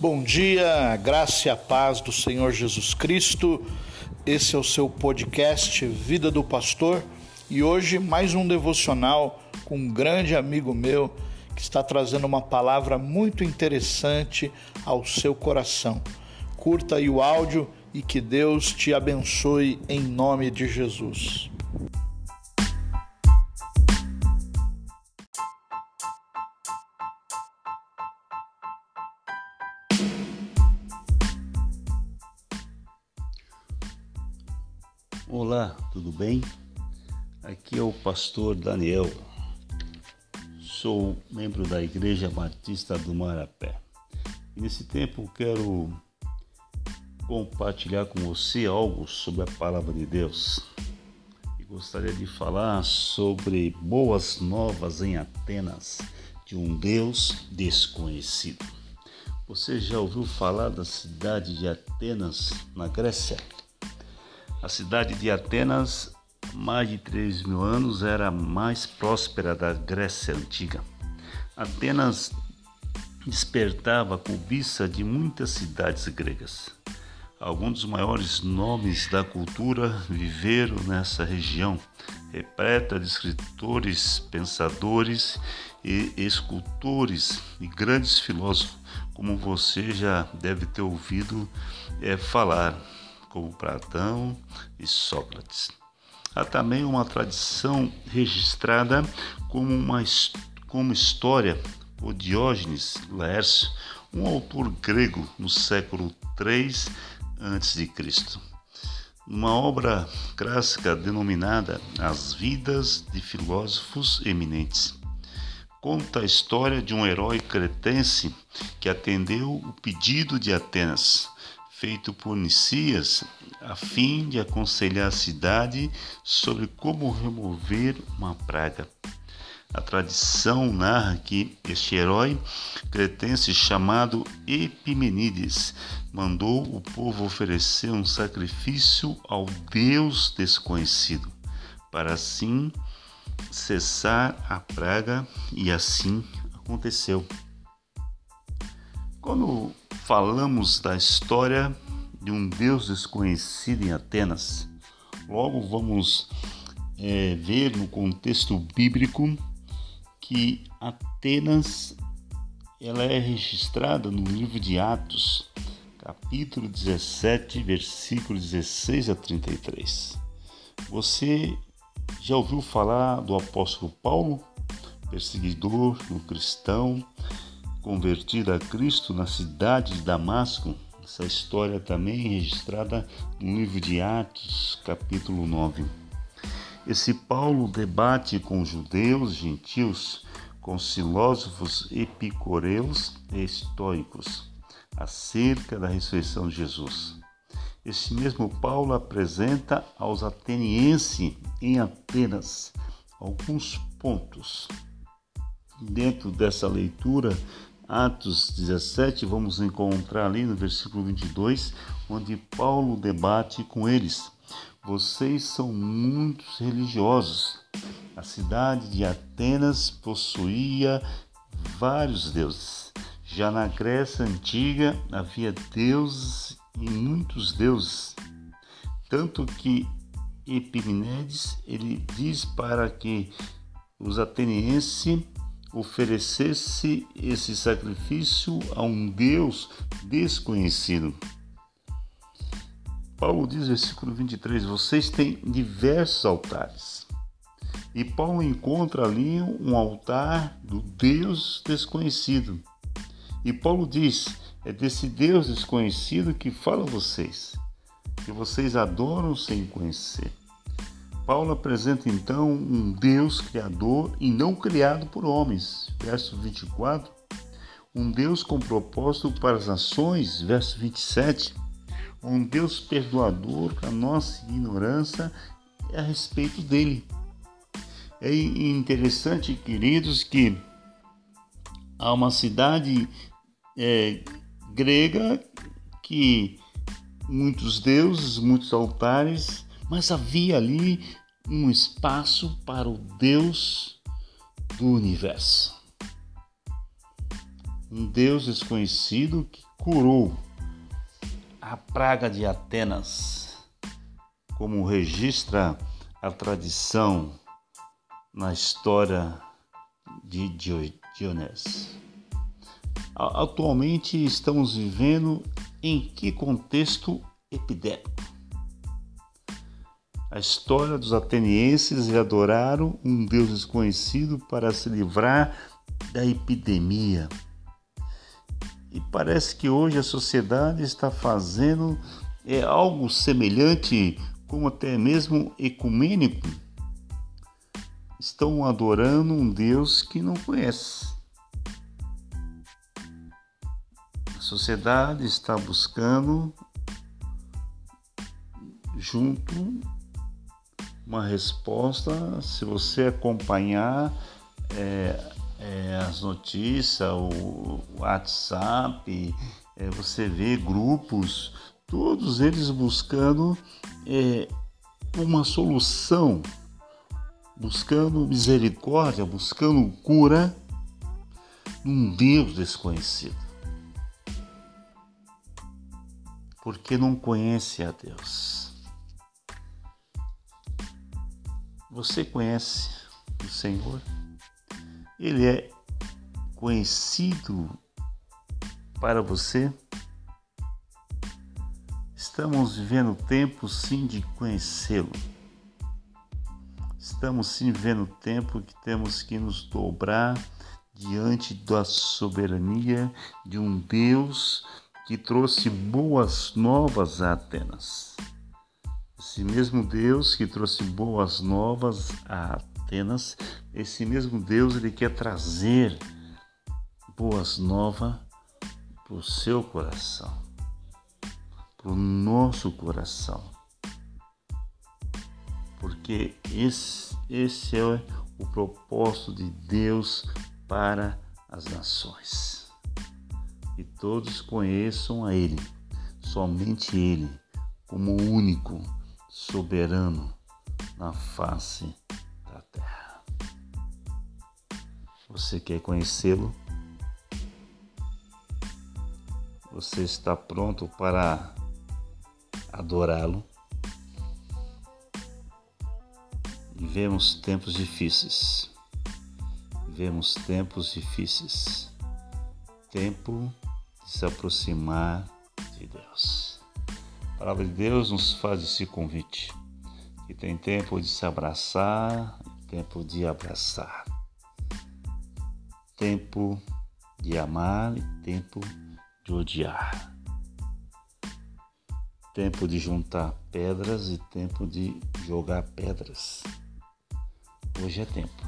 Bom dia, graça e a paz do Senhor Jesus Cristo. Esse é o seu podcast Vida do Pastor e hoje mais um devocional com um grande amigo meu que está trazendo uma palavra muito interessante ao seu coração. Curta aí o áudio e que Deus te abençoe em nome de Jesus. Olá, tudo bem? Aqui é o pastor Daniel. Sou membro da Igreja Batista do Marapé. E nesse tempo quero compartilhar com você algo sobre a palavra de Deus. E gostaria de falar sobre boas novas em Atenas de um Deus desconhecido. Você já ouviu falar da cidade de Atenas, na Grécia? A cidade de Atenas, mais de 3 mil anos, era a mais próspera da Grécia Antiga. Atenas despertava a cobiça de muitas cidades gregas. Alguns dos maiores nomes da cultura viveram nessa região, repleta de escritores, pensadores e escultores e grandes filósofos, como você já deve ter ouvido é, falar como Platão e Sócrates. Há também uma tradição registrada como uma como história por Diógenes Laércio, um autor grego no século III a.C. Uma obra clássica denominada As Vidas de Filósofos Eminentes. Conta a história de um herói cretense que atendeu o pedido de Atenas feito por Nicias, a fim de aconselhar a cidade sobre como remover uma praga. A tradição narra que este herói cretense chamado Epimenides mandou o povo oferecer um sacrifício ao Deus desconhecido, para assim cessar a praga, e assim aconteceu. Quando falamos da história de um Deus desconhecido em Atenas, logo vamos é, ver no contexto bíblico que Atenas ela é registrada no livro de Atos, capítulo 17, versículos 16 a 33. Você já ouviu falar do apóstolo Paulo, perseguidor no cristão, convertido a Cristo na cidade de Damasco. Essa história também é registrada no livro de Atos, capítulo 9. Esse Paulo debate com judeus, gentios, com filósofos epicureus e estoicos acerca da ressurreição de Jesus. Esse mesmo Paulo apresenta aos atenienses em Atenas alguns pontos. Dentro dessa leitura, Atos 17, vamos encontrar ali no versículo 22, onde Paulo debate com eles. Vocês são muitos religiosos. A cidade de Atenas possuía vários deuses. Já na Grécia antiga havia deuses e muitos deuses. Tanto que Epimenides ele diz para que os atenienses oferecesse esse sacrifício a um Deus desconhecido. Paulo diz, versículo 23, vocês têm diversos altares. E Paulo encontra ali um altar do Deus desconhecido. E Paulo diz: é desse Deus desconhecido que fala vocês, que vocês adoram sem conhecer. Paulo apresenta então um Deus criador e não criado por homens. Verso 24. Um Deus com propósito para as nações. Verso 27. Um Deus perdoador com a nossa ignorância a respeito dele. É interessante, queridos, que há uma cidade é, grega que muitos deuses, muitos altares mas havia ali um espaço para o Deus do universo. Um Deus desconhecido curou a praga de Atenas, como registra a tradição na história de Dionísio. Atualmente estamos vivendo em que contexto epidêmico? A história dos atenienses adoraram um Deus desconhecido para se livrar da epidemia. E parece que hoje a sociedade está fazendo é, algo semelhante, como até mesmo ecumênico. Estão adorando um Deus que não conhece. A sociedade está buscando junto uma resposta se você acompanhar é, é, as notícias, o WhatsApp, é, você vê grupos, todos eles buscando é, uma solução, buscando misericórdia, buscando cura num Deus desconhecido. Porque não conhece a Deus. Você conhece o Senhor? ele é conhecido para você? Estamos vivendo tempo sim de conhecê-lo. Estamos sim vivendo tempo que temos que nos dobrar diante da soberania de um Deus que trouxe boas novas a Atenas. Esse mesmo Deus que trouxe boas novas a Atenas, esse mesmo Deus ele quer trazer boas novas para o seu coração, para o nosso coração. Porque esse, esse é o propósito de Deus para as nações. Que todos conheçam a Ele, somente Ele, como único, soberano na face Você quer conhecê-lo? Você está pronto para adorá-lo? Vivemos tempos difíceis. Vivemos tempos difíceis. Tempo de se aproximar. A palavra de Deus nos faz esse convite. Que tem tempo de se abraçar, tempo de abraçar tempo de amar e tempo de odiar. Tempo de juntar pedras e tempo de jogar pedras. Hoje é tempo.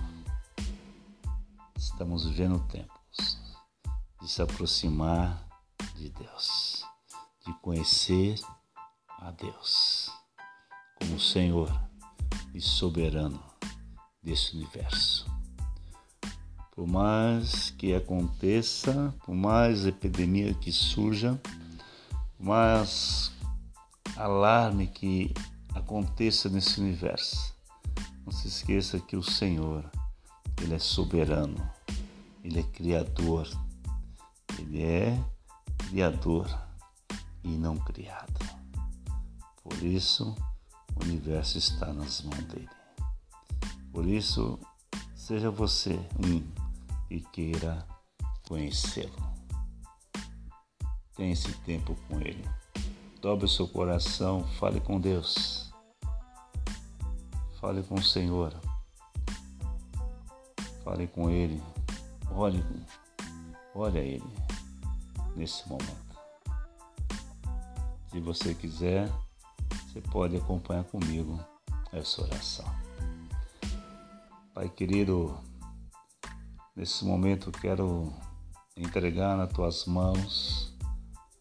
Estamos vivendo tempos de se aproximar de Deus, de conhecer a Deus como Senhor e soberano desse universo. Por mais que aconteça, por mais epidemia que surja, por mais alarme que aconteça nesse universo, não se esqueça que o Senhor, Ele é soberano, Ele é criador, Ele é criador e não criado. Por isso, o universo está nas mãos dele. Por isso, seja você um e queira conhecê-lo. Tenha esse tempo com Ele. Dobre o seu coração, fale com Deus. Fale com o Senhor. Fale com Ele. Olhe, olhe Ele nesse momento. Se você quiser, você pode acompanhar comigo essa oração. Pai querido, Nesse momento quero entregar nas tuas mãos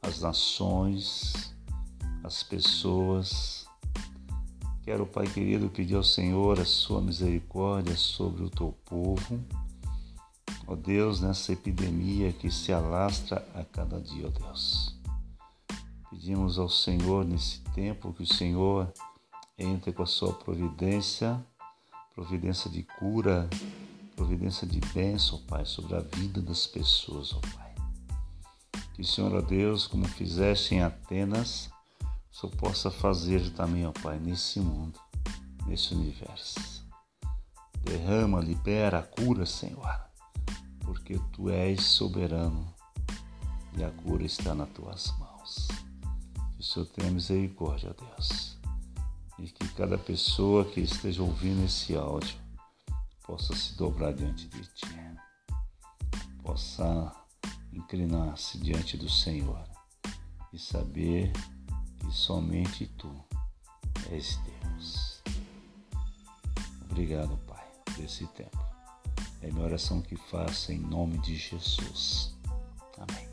as nações, as pessoas. Quero, Pai querido, pedir ao Senhor a sua misericórdia sobre o teu povo. Ó Deus, nessa epidemia que se alastra a cada dia, ó Deus. Pedimos ao Senhor nesse tempo que o Senhor entre com a sua providência, providência de cura, providência de bênção, Pai, sobre a vida das pessoas, ó Pai. Que, Senhor, ó Deus, como fizeste em Atenas, só possa fazer também, ó Pai, nesse mundo, nesse universo. Derrama, libera, cura, Senhor, porque Tu és soberano e a cura está nas Tuas mãos. O Senhor tenha misericórdia, Deus, e que cada pessoa que esteja ouvindo esse áudio possa se dobrar diante de Ti, possa inclinar-se diante do Senhor e saber que somente Tu és Deus. Obrigado, Pai, por esse tempo. É minha oração que faça em nome de Jesus. Amém.